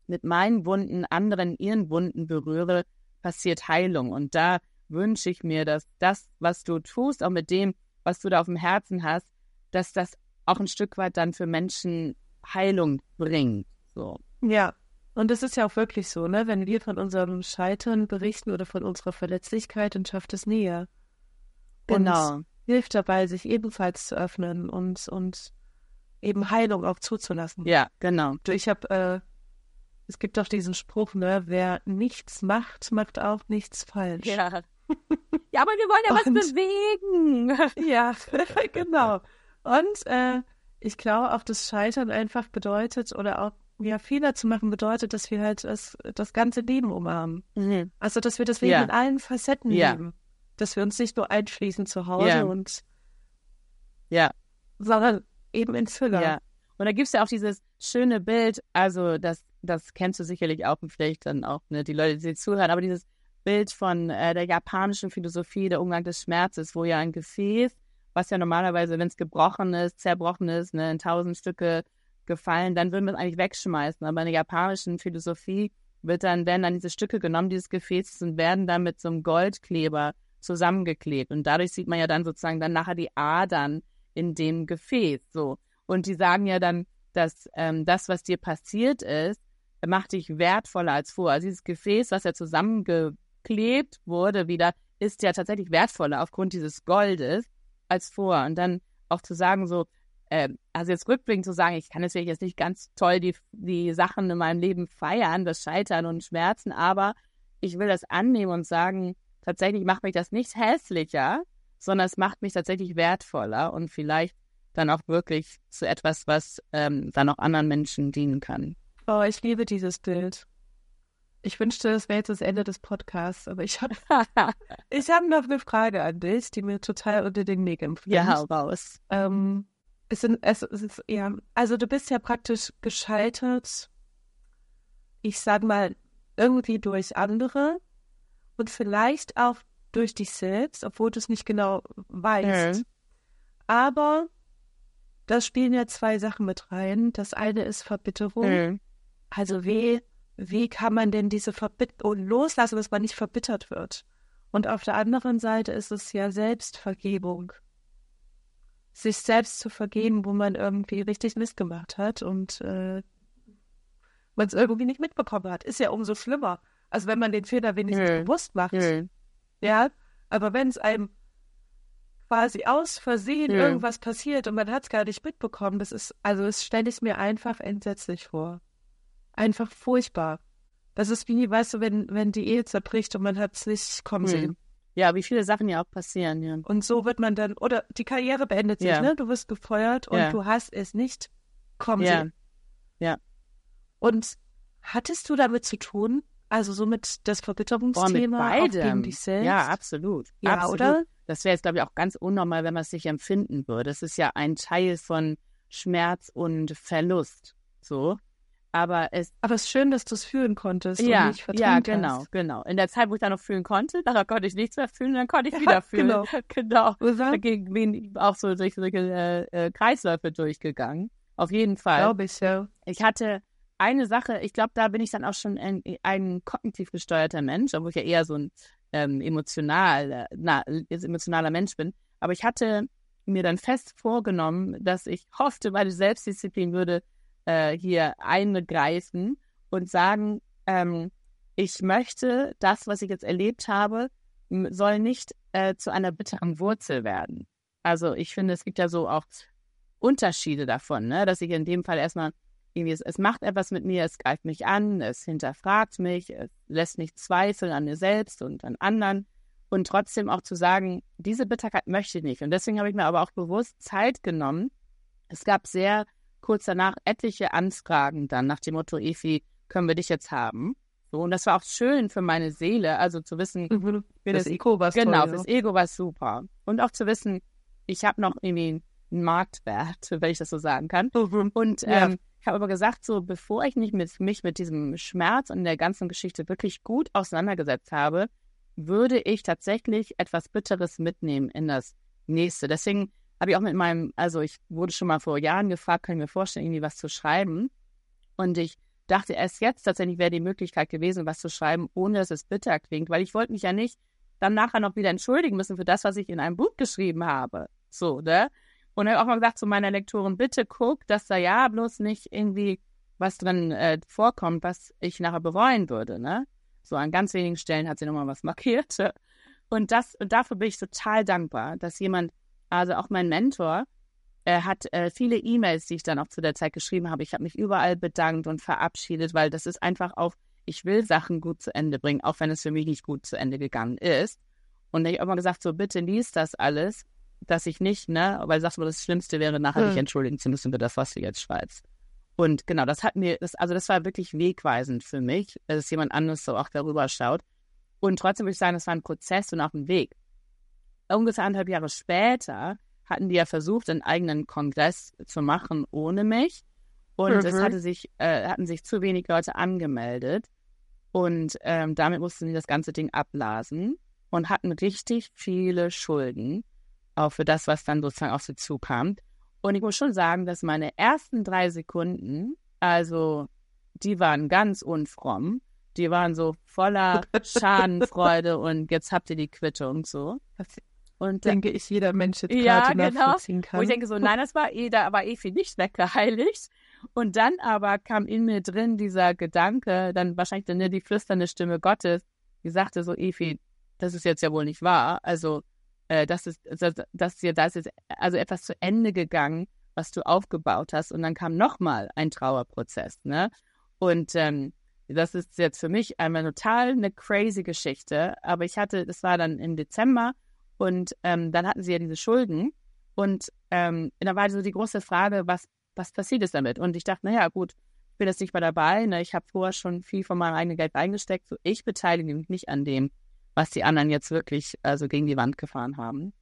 mit meinen Wunden anderen ihren Wunden berühre, passiert Heilung. Und da wünsche ich mir, dass das, was du tust, auch mit dem, was du da auf dem Herzen hast, dass das auch ein Stück weit dann für Menschen Heilung bringt. So. Ja. Und es ist ja auch wirklich so, ne? Wenn wir von unserem Scheitern berichten oder von unserer Verletzlichkeit, dann schafft es näher. Genau. Und hilft dabei, sich ebenfalls zu öffnen und, und eben Heilung auch zuzulassen. Ja, genau. Ich habe, äh, es gibt doch diesen Spruch, ne? Wer nichts macht, macht auch nichts falsch. Ja. ja, aber wir wollen ja was Und- bewegen. Ja, genau. Und äh, ich glaube auch, das Scheitern einfach bedeutet oder auch ja, Fehler zu machen bedeutet, dass wir halt das, das ganze Leben umarmen. Mhm. Also, dass wir das Leben Ja. in allen Facetten Ja. leben. Dass wir uns nicht nur einschließen zu Hause Ja. und, Ja, sondern eben in Fülle. ja. Und da gibt's ja auch dieses schöne Bild, also das, das kennst du sicherlich auch und vielleicht dann auch ne, die Leute, die zuhören, aber dieses Bild von äh, der japanischen Philosophie, der Umgang des Schmerzes, wo ja ein Gefäß, was ja normalerweise, wenn es gebrochen ist, zerbrochen ist, ne, in tausend Stücke gefallen, dann würden wir es eigentlich wegschmeißen. Aber in der japanischen Philosophie wird dann, werden dann diese Stücke genommen, dieses Gefäßes, und werden dann mit so einem Goldkleber zusammengeklebt. Und dadurch sieht man ja dann sozusagen dann nachher die Adern in dem Gefäß. So. Und die sagen ja dann, dass ähm, das, was dir passiert ist, macht dich wertvoller als vorher. Also dieses Gefäß, was ja zusammengeklebt wurde, wieder, ist ja tatsächlich wertvoller aufgrund dieses Goldes als vorher. Und dann auch zu sagen, so, äh, also jetzt rückblickend zu sagen, ich kann natürlich jetzt nicht ganz toll die, die Sachen in meinem Leben feiern, das Scheitern und Schmerzen, aber ich will das annehmen und sagen, tatsächlich macht mich das nicht hässlicher, sondern es macht mich tatsächlich wertvoller und vielleicht dann auch wirklich zu etwas, was ähm, dann auch anderen Menschen dienen kann. Oh, ich liebe dieses Bild. Ich wünschte, das wäre jetzt das Ende des Podcasts, aber ich habe ich hab noch eine Frage an dich, die mir total unter den Nägeln fliegt. Ja, raus. Ähm, es sind, es, es ist, ja, also du bist ja praktisch gescheitert, ich sag mal, irgendwie durch andere und vielleicht auch durch dich selbst, obwohl du es nicht genau weißt. Mhm. Aber da spielen ja zwei Sachen mit rein. Das eine ist Verbitterung. Mhm. Also wie, wie kann man denn diese Verbitterung loslassen, dass man nicht verbittert wird? Und auf der anderen Seite ist es ja Selbstvergebung. Sich selbst zu vergeben, wo man irgendwie richtig Mist gemacht hat und äh, man es irgendwie nicht mitbekommen hat. Ist ja umso schlimmer. Also wenn man den Fehler wenigstens Mhm. bewusst macht. Mhm. Ja, aber wenn es einem quasi aus Versehen Ja. irgendwas passiert und man hat es gar nicht mitbekommen, das ist, also das stelle ich mir einfach entsetzlich vor. Einfach furchtbar. Das ist wie, weißt du, wenn, wenn die Ehe zerbricht und man hat es nicht kommen Mhm. sehen. Ja, wie viele Sachen ja auch passieren, ja. Und so wird man dann, oder die Karriere beendet sich, Ja. ne? Du wirst gefeuert und Ja. du hast es nicht kommen Ja. sehen. Ja. Und hattest du damit zu tun? Also so mit das Boah, mit Verbitterungsthema auch gegen beidem. dich selbst? Ja, absolut. Ja, absolut. oder? Das wäre jetzt, glaube ich, auch ganz unnormal, wenn man es nicht empfinden würde. Es ist ja ein Teil von Schmerz und Verlust. So. Aber es, Aber es ist schön, dass du es fühlen konntest ja, ja, hast. genau, genau. In der Zeit, wo ich dann noch fühlen konnte, nachher konnte ich nichts mehr fühlen, dann konnte ich Ja, wieder fühlen. genau. genau. Dagegen bin ich auch so durch solche äh, äh, Kreisläufe durchgegangen. Auf jeden Fall. Glaube ich, ja. Ich hatte eine Sache, ich glaube, da bin ich dann auch schon ein, ein kognitiv gesteuerter Mensch, obwohl ich ja eher so ein ähm, emotional, na, emotionaler Mensch bin. Aber ich hatte mir dann fest vorgenommen, dass ich hoffte, meine Selbstdisziplin würde äh, hier eingreifen und sagen, ähm, ich möchte das, was ich jetzt erlebt habe, soll nicht äh, zu einer bitteren Wurzel werden. Also ich finde, es gibt ja so auch Unterschiede davon, ne? dass ich in dem Fall erstmal irgendwie, es, es macht etwas mit mir, es greift mich an, es hinterfragt mich, es lässt mich zweifeln an mir selbst und an anderen und trotzdem auch zu sagen, diese Bitterkeit möchte ich nicht. Und deswegen habe ich mir aber auch bewusst Zeit genommen. Es gab sehr kurz danach etliche Anfragen dann nach dem Motto, Efi, können wir dich jetzt haben? So, und das war auch schön für meine Seele, also zu wissen, Mhm. Für das Das- Ego war Genau, toll, fürs Ego war super. Und auch zu wissen, ich habe noch irgendwie einen Marktwert, wenn ich das so sagen kann. ja. Mhm. Und Ja. ähm, ich habe aber gesagt, so bevor ich nicht mit, mich mit diesem Schmerz und der ganzen Geschichte wirklich gut auseinandergesetzt habe, würde ich tatsächlich etwas Bitteres mitnehmen in das nächste. Deswegen habe ich auch mit meinem, also ich wurde schon mal vor Jahren gefragt, kann ich mir vorstellen, irgendwie was zu schreiben. Und ich dachte erst jetzt tatsächlich wäre die Möglichkeit gewesen, was zu schreiben, ohne dass es bitter klingt, weil ich wollte mich ja nicht dann nachher noch wieder entschuldigen müssen für das, was ich in einem Buch geschrieben habe. So, ne? Und habe auch mal gesagt zu meiner Lektorin, bitte guck, dass da ja bloß nicht irgendwie was drin äh, vorkommt, was ich nachher bereuen würde, ne? So an ganz wenigen Stellen hat sie nochmal was markiert. Und das, und dafür bin ich total dankbar, dass jemand, also auch mein Mentor, er hat äh, viele E-Mails, die ich dann auch zu der Zeit geschrieben habe. Ich habe mich überall bedankt und verabschiedet, weil das ist einfach auch, ich will Sachen gut zu Ende bringen, auch wenn es für mich nicht gut zu Ende gegangen ist. Und ich habe immer gesagt, so bitte lies das alles, dass ich nicht, ne, weil sagst du, das Schlimmste wäre, nachher Hm. dich entschuldigen zu müssen für das, was du jetzt schreibst. Und genau, das hat mir, das, also das war wirklich wegweisend für mich, dass jemand anderes so auch darüber schaut. Und trotzdem würde ich sagen, das war ein Prozess und auch ein Weg. Ungefähr anderthalb Jahre später hatten die ja versucht, einen eigenen Kongress zu machen ohne mich. Und es Mhm. hatte sich, äh, hatten sich zu wenig Leute angemeldet. Und ähm, damit mussten sie das ganze Ding abblasen und hatten richtig viele Schulden. auch für das, was dann sozusagen auf sie zukam. Und ich muss schon sagen, dass meine ersten drei Sekunden, also die waren ganz unfromm. Die waren so voller Schadenfreude und jetzt habt ihr die Quittung so. Und denke ich, jeder Mensch jetzt ja, gerade genau. nachvollziehen kann. Wo ich denke so, nein, das war eh, da war Efi nicht weggeheiligt. Und dann aber kam in mir drin dieser Gedanke, dann wahrscheinlich dann die flüsternde Stimme Gottes, die sagte so, Efi, das ist jetzt ja wohl nicht wahr. Also, äh, das ist, das, das, da ist jetzt also etwas zu Ende gegangen, was du aufgebaut hast. Und dann kam nochmal ein Trauerprozess, ne? Und ähm, das ist jetzt für mich einmal total eine crazy Geschichte. Aber ich hatte, das war dann im Dezember und ähm, dann hatten sie ja diese Schulden. Und ähm, da war so die große Frage, was, was passiert ist damit? Und ich dachte, naja, gut, ich bin jetzt nicht mehr dabei. Ne? Ich habe vorher schon viel von meinem eigenen Geld eingesteckt. So, ich beteilige mich nicht an dem, was die anderen jetzt wirklich also gegen die Wand gefahren haben.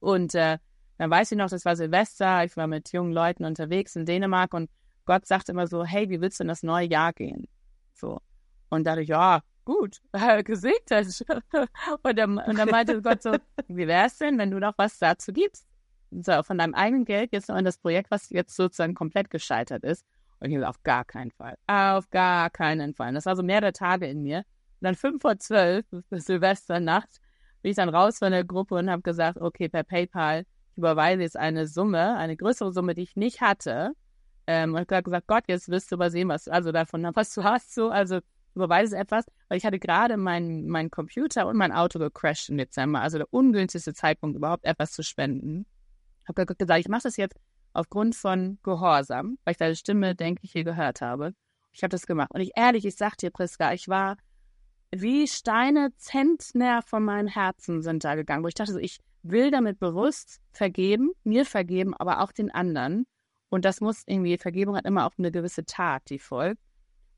Und äh, dann weiß ich noch, das war Silvester, ich war mit jungen Leuten unterwegs in Dänemark und Gott sagt immer so, hey, wie willst du in das neue Jahr gehen? So. Und da dachte ich, ja, gut, gesegnet. und, dann, und dann meinte Gott so, wie wäre es denn, wenn du noch was dazu gibst? So, von deinem eigenen Geld jetzt noch in das Projekt, was jetzt sozusagen komplett gescheitert ist. Und ich habe auf gar keinen Fall. Auf gar keinen Fall. Und das war so mehrere Tage in mir. Und dann fünf vor zwölf, Silvesternacht, bin ich dann raus von der Gruppe und habe gesagt, okay, per PayPal, ich überweise jetzt eine Summe, eine größere Summe, die ich nicht hatte. Ähm, und ich habe gesagt, Gott, jetzt wirst du übersehen, was also davon, was du hast, so, also überweise etwas, weil ich hatte gerade meinen mein Computer und mein Auto gecrashed im Dezember, also der ungünstigste Zeitpunkt, überhaupt etwas zu spenden. Ich habe gesagt, ich mache das jetzt aufgrund von Gehorsam, weil ich deine Stimme, denke ich, hier gehört habe. Ich habe das gemacht. Und ich ehrlich, ich sag dir, Priska, ich war wie Steine, Zentner von meinem Herzen sind da gegangen, wo ich dachte, ich will damit bewusst vergeben, mir vergeben, aber auch den anderen. Und das muss irgendwie, Vergebung hat immer auch eine gewisse Tat, die folgt.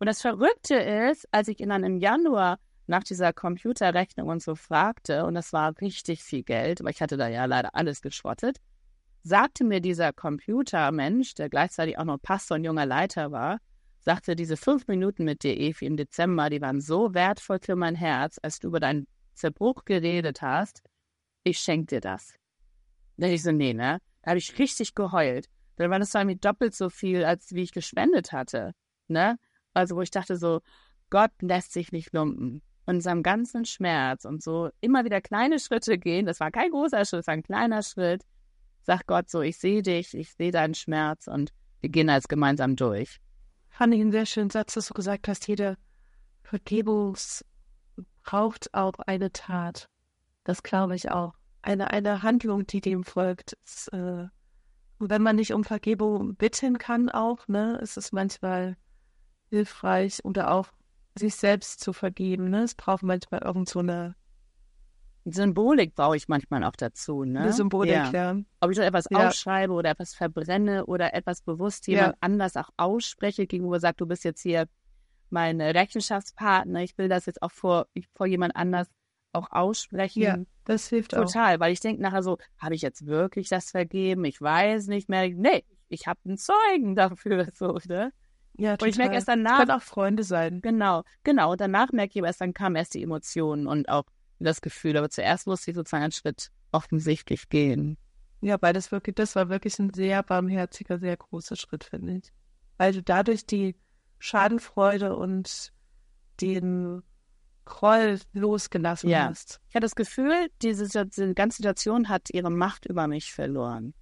Und das Verrückte ist, als ich ihn dann im Januar nach dieser Computerrechnung und so fragte, und das war richtig viel Geld, aber ich hatte da ja leider alles geschrottet, sagte mir dieser Computermensch, der gleichzeitig auch noch Pastor und junger Leiter war, sagte, diese fünf Minuten mit dir, Evi, im Dezember, die waren so wertvoll für mein Herz, als du über deinen Zerbruch geredet hast, ich schenke dir das. Da ich so, nee, ne? Da habe ich richtig geheult. Dann war das zwar irgendwie doppelt so viel, als wie ich gespendet hatte, ne? Also wo ich dachte so, Gott lässt sich nicht lumpen. Und in seinem ganzen Schmerz und so immer wieder kleine Schritte gehen, das war kein großer Schritt, das war ein kleiner Schritt, sagt Gott so, ich sehe dich, ich sehe deinen Schmerz und wir gehen als gemeinsam durch. Fand ich einen sehr schönen Satz, dass du gesagt hast, jede Vergebung braucht auch eine Tat. Das glaube ich auch. Eine, eine Handlung, die dem folgt. Es, äh, wenn man nicht um Vergebung bitten kann auch, ne, ist es manchmal hilfreich oder auch sich selbst zu vergeben. Ne? Es braucht manchmal irgend so eine Symbolik brauche ich manchmal auch dazu. Ne? Eine Symbolik, ja. ja. Ob ich so etwas ja. aufschreibe oder etwas verbrenne oder etwas bewusst jemand ja. anders auch ausspreche, gegenüber sagt, du bist jetzt hier mein Rechenschaftspartner, ich will das jetzt auch vor, vor jemand anders auch aussprechen. Ja, das hilft Total, auch. Total, weil ich denke nachher so, habe ich jetzt wirklich das vergeben? Ich weiß nicht mehr. Nee, ich habe einen Zeugen dafür. So, ne? Ja, total. Und ich merke erst danach. Können auch Freunde sein. Genau, genau. Und danach merke ich erst, dann kamen erst die Emotionen und auch das Gefühl. Aber zuerst musste ich sozusagen einen Schritt offensichtlich gehen. Ja, weil das wirklich, das war wirklich ein sehr barmherziger, sehr großer Schritt, finde ich. Weil du dadurch die Schadenfreude und den Groll losgelassen ja. hast. Ich hatte das Gefühl, diese, diese ganze Situation hat ihre Macht über mich verloren.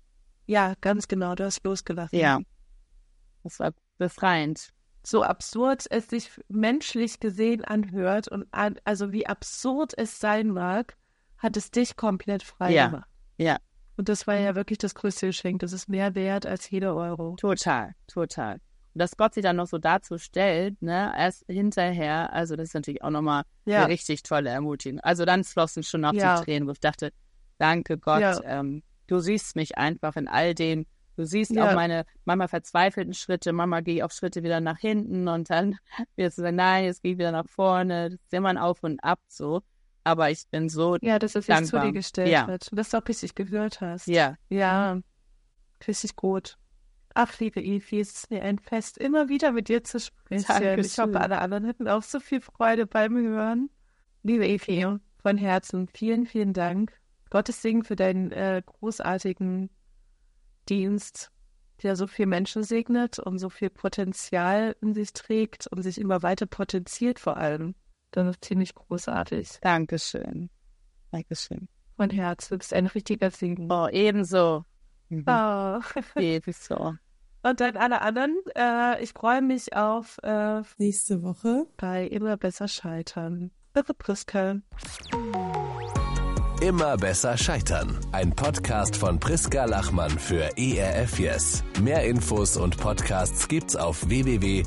Ja, ganz genau, du hast losgelassen. Ja. Das war befreiend. So absurd es sich menschlich gesehen anhört und an, also wie absurd es sein mag, hat es dich komplett frei ja. gemacht. Ja. Und das war ja wirklich das größte Geschenk. Das ist mehr wert als jeder Euro. Total, total. Und dass Gott sich dann noch so dazu stellt, ne, erst hinterher, also das ist natürlich auch nochmal ja. eine richtig tolle Ermutigung. Also dann flossen schon noch Ja. die Tränen, wo ich dachte, danke Gott, Ja. ähm, du siehst mich einfach in all dem. Du siehst Ja. auch meine manchmal verzweifelten Schritte, Mama gehe auf Schritte wieder nach hinten und dann wieder zu sagen, nein, jetzt gehe ich wieder nach vorne. Das ist immer ein Auf und Ab so. Aber ich bin so, Ja, dass es jetzt zu dir gestellt Ja. wird. Und dass du auch richtig gehört hast. ja, Ja, richtig gut. Ach, liebe Evi, es ist mir ein Fest, immer wieder mit dir zu sprechen. Dankeschön. Ich hoffe, alle anderen hatten auch so viel Freude beim Hören. Liebe Evi, von Herzen vielen, vielen Dank Gottes Segen für deinen äh, großartigen Dienst, der so viel Menschen segnet und so viel Potenzial in sich trägt und sich immer weiter potenziert vor allem. Das ist ziemlich großartig. Dankeschön. Dankeschön. Mein Herz, du bist ein richtiger Segen. Oh, ebenso. Mhm. Oh. Ebenso. Und dann alle anderen, äh, ich freue mich auf äh, nächste Woche bei Immer besser scheitern. Irre Priska. Immer besser scheitern. Ein Podcast von Priska Lachmann für ERF Yes. Mehr Infos und Podcasts gibt's auf www.erfyes.de.